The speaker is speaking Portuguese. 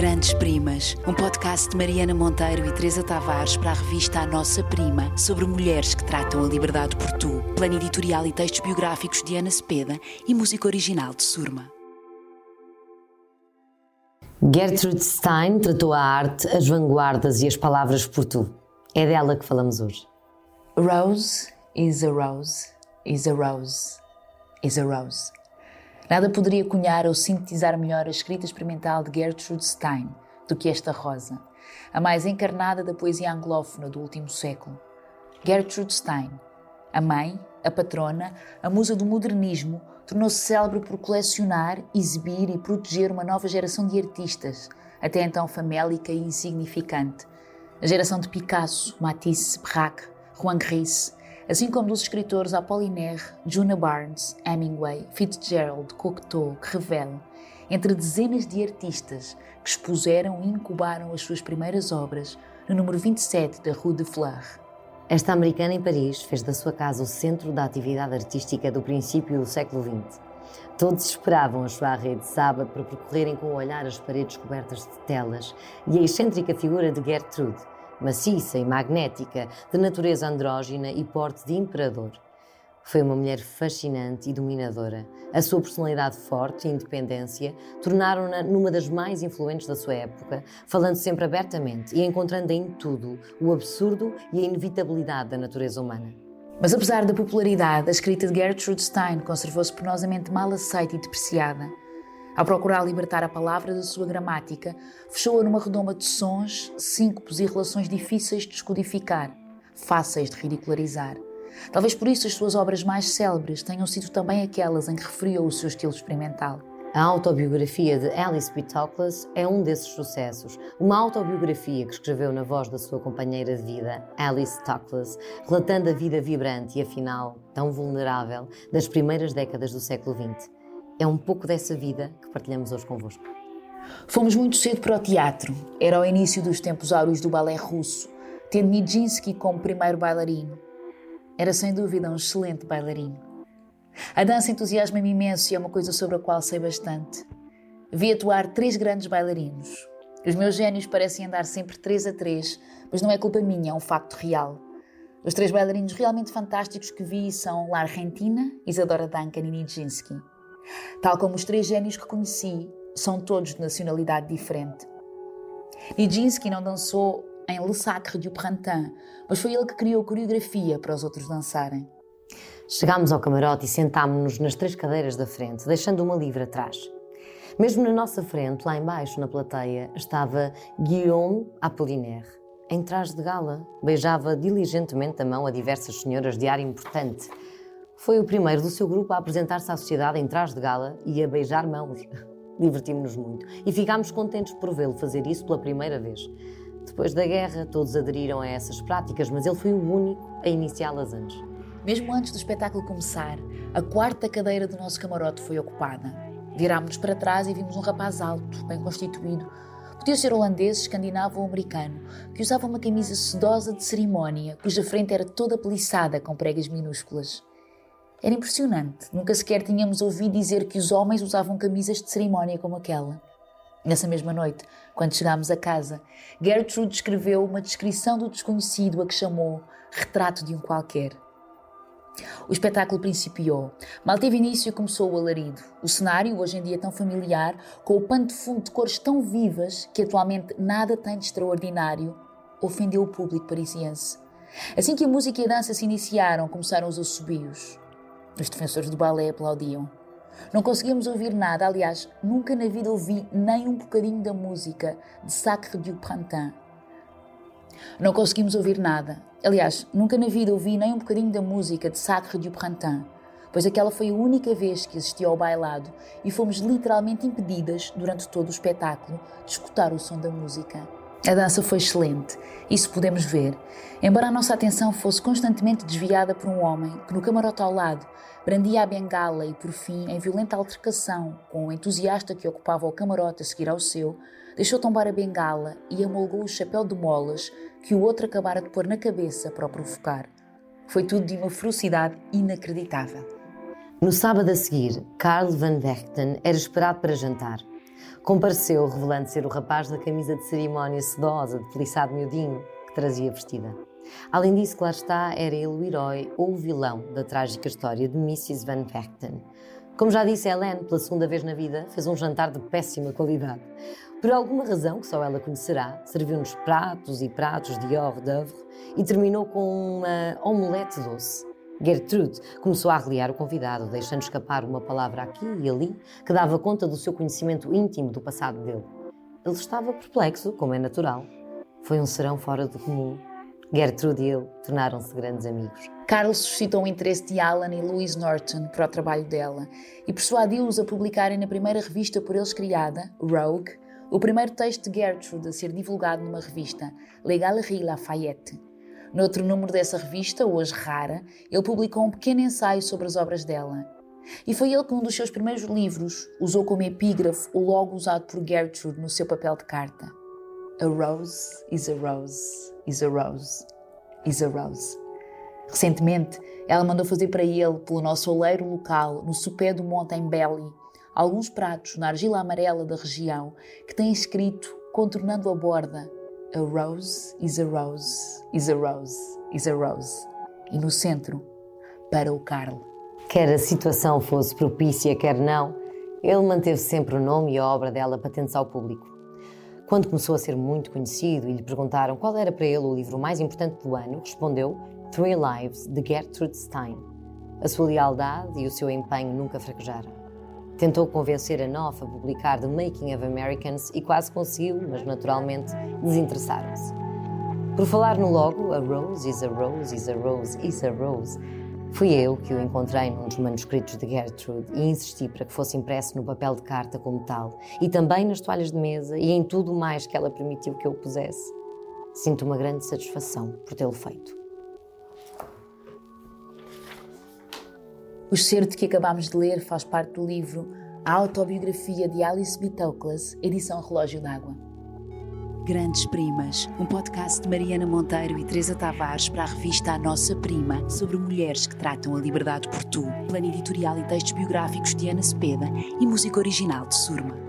Grandes Primas, um podcast de Mariana Monteiro e Teresa Tavares para a revista A Nossa Prima, sobre mulheres que tratam a liberdade por tu. Plano editorial e textos biográficos de Ana Cepeda e música original de Surma. Gertrude Stein tratou a arte, as vanguardas e as palavras por tu. É dela que falamos hoje. Rose is a rose, is a rose, is a rose. Nada poderia cunhar ou sintetizar melhor a escrita experimental de Gertrude Stein do que esta rosa, a mais encarnada da poesia anglófona do último século. Gertrude Stein, a mãe, a patrona, a musa do modernismo, tornou-se célebre por colecionar, exibir e proteger uma nova geração de artistas, até então famélica e insignificante. A geração de Picasso, Matisse, Braque, Juan Gris, assim como dos escritores Apollinaire, Juna Barnes, Hemingway, Fitzgerald, Cocteau, que revelam, entre dezenas de artistas que expuseram e incubaram as suas primeiras obras no número 27 da Rue de Fleur. Esta americana em Paris fez da sua casa o centro da atividade artística do princípio do século XX. Todos esperavam a rede de sábado para percorrerem com o olhar as paredes cobertas de telas e a excêntrica figura de Gertrude, maciça e magnética, de natureza andrógina e porte de imperador. Foi uma mulher fascinante e dominadora. A sua personalidade forte e independência tornaram-na numa das mais influentes da sua época, falando sempre abertamente e encontrando em tudo o absurdo e a inevitabilidade da natureza humana. Mas apesar da popularidade, a escrita de Gertrude Stein conservou-se penosamente mal aceita e depreciada. Ao procurar libertar a palavra da sua gramática, fechou-a numa redoma de sons, síncopos e relações difíceis de descodificar, fáceis de ridicularizar. Talvez por isso as suas obras mais célebres tenham sido também aquelas em que referiu o seu estilo experimental. A autobiografia de Alice B. Toklas é um desses sucessos. Uma autobiografia que escreveu na voz da sua companheira de vida, Alice Toklas, relatando a vida vibrante e, afinal, tão vulnerável das primeiras décadas do século XX. É um pouco dessa vida que partilhamos hoje convosco. Fomos muito cedo para o teatro. Era o início dos tempos áureos do balé russo, tendo Nijinsky como primeiro bailarino. Era sem dúvida um excelente bailarino. A dança entusiasma-me imenso e é uma coisa sobre a qual sei bastante. Vi atuar três grandes bailarinos. Os meus gênios parecem andar sempre três a três, mas não é culpa minha, é um facto real. Os três bailarinos realmente fantásticos que vi são Lar Rentina, Isadora Duncan e Nijinsky. Tal como os três gênios que conheci, são todos de nacionalidade diferente. Nijinsky não dançou em Le Sacre du Printemps, mas foi ele que criou a coreografia para os outros dançarem. Chegámos ao camarote e sentámos-nos nas três cadeiras da frente, deixando uma livre atrás. Mesmo na nossa frente, lá embaixo na plateia, estava Guillaume Apollinaire. Em traje de gala, beijava diligentemente a mão a diversas senhoras de ar importante, foi o primeiro do seu grupo a apresentar-se à sociedade em traje de gala e a beijar mãos. Divertimos-nos muito e ficámos contentes por vê-lo fazer isso pela primeira vez. Depois da guerra, todos aderiram a essas práticas, mas ele foi o único a iniciá-las antes. Mesmo antes do espetáculo começar, a quarta cadeira do nosso camarote foi ocupada. Virámos-nos para trás e vimos um rapaz alto, bem constituído. Podia ser holandês, escandinavo ou americano, que usava uma camisa sedosa de cerimónia, cuja frente era toda peliçada com pregas minúsculas. Era impressionante. Nunca sequer tínhamos ouvido dizer que os homens usavam camisas de cerimónia como aquela. Nessa mesma noite, quando chegámos a casa, Gertrude escreveu uma descrição do desconhecido a que chamou Retrato de um Qualquer. O espetáculo principiou. Mal teve início começou o alarido. O cenário, hoje em dia tão familiar, com o pano de fundo de cores tão vivas que atualmente nada tem de extraordinário, ofendeu o público parisiense. Assim que a música e a dança se iniciaram, começaram os assobios. Os defensores do balé aplaudiam. Não conseguíamos ouvir nada, aliás, nunca na vida ouvi nem um bocadinho da música de Sacre du Printemps. Não conseguimos ouvir nada. Aliás, nunca na vida ouvi nem um bocadinho da música de Sacre du Printemps, pois aquela foi a única vez que assisti ao bailado e fomos literalmente impedidas, durante todo o espetáculo, de escutar o som da música. A dança foi excelente, isso podemos ver, embora a nossa atenção fosse constantemente desviada por um homem que, no camarote ao lado, brandia a bengala e, por fim, em violenta altercação com o entusiasta que ocupava o camarote a seguir ao seu, deixou tombar a bengala e amolgou o chapéu de molas que o outro acabara de pôr na cabeça para o provocar. Foi tudo de uma ferocidade inacreditável. No sábado a seguir, Karl van Vechten era esperado para jantar. Compareceu revelando ser o rapaz da camisa de cerimónia sedosa, de peliçado miudinho, que trazia vestida. Além disso, claro está, era ele o herói ou o vilão da trágica história de Mrs. Van Vechten. Como já disse, Hélène, pela segunda vez na vida, fez um jantar de péssima qualidade. Por alguma razão que só ela conhecerá, serviu-nos pratos e pratos de hors d'oeuvre e terminou com uma omelete doce. Gertrude começou a arreliar o convidado, deixando escapar uma palavra aqui e ali que dava conta do seu conhecimento íntimo do passado dele. Ele estava perplexo, como é natural. Foi um serão fora do comum. Gertrude e ele tornaram-se grandes amigos. Carlos suscitou o interesse de Alan e Louise Norton para o trabalho dela e persuadiu-os a publicarem na primeira revista por eles criada, Rogue, o primeiro texto de Gertrude a ser divulgado numa revista, Les Galeries Lafayette. Noutro número dessa revista, hoje rara, ele publicou um pequeno ensaio sobre as obras dela. E foi ele que, num dos seus primeiros livros, usou como epígrafe o logo usado por Gertrude no seu papel de carta: A rose is a rose, is a rose, is a rose. Recentemente, ela mandou fazer para ele, pelo nosso oleiro local, no sopé do Monte em Belly, alguns pratos na argila amarela da região que têm escrito, contornando a borda, A rose is a rose, is a rose, is a rose. E no centro, para o Carl. Quer a situação fosse propícia, quer não, ele manteve sempre o nome e a obra dela patentes ao público. Quando começou a ser muito conhecido e lhe perguntaram qual era para ele o livro mais importante do ano, respondeu Three Lives, de Gertrude Stein. A sua lealdade e o seu empenho nunca fraquejaram. Tentou convencer a Knopf a publicar The Making of Americans e quase conseguiu, mas naturalmente desinteressaram-se. Por falar no logo, a Rose is a Rose is a Rose is a Rose, fui eu que o encontrei num dos manuscritos de Gertrude e insisti para que fosse impresso no papel de carta como tal, e também nas toalhas de mesa e em tudo mais que ela permitiu que eu pusesse. Sinto uma grande satisfação por tê-lo feito. O excerto que acabámos de ler faz parte do livro A Autobiografia de Alice B. Toklas, edição Relógio d'Água. Grandes Primas, um podcast de Mariana Monteiro e Teresa Tavares para a revista A Nossa Prima, sobre mulheres que tratam a liberdade por tu. Plano editorial e textos biográficos de Ana Cepeda e música original de Surma.